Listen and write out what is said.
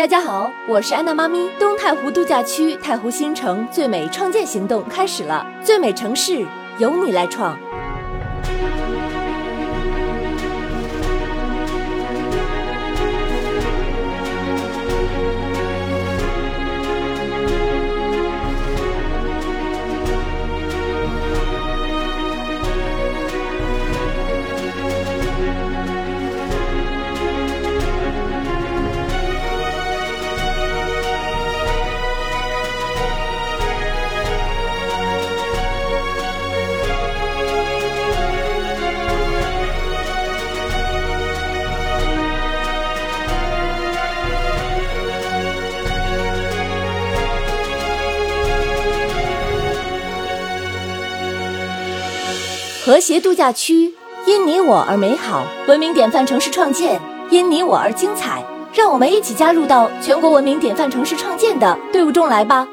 大家好，我是安娜妈咪。东太湖度假区太湖新城最美创建行动开始了，最美城市由你来创。和谐度假区因你我而美好，文明典范城市创建因你我而精彩。让我们一起加入到全国文明典范城市创建的队伍中来吧！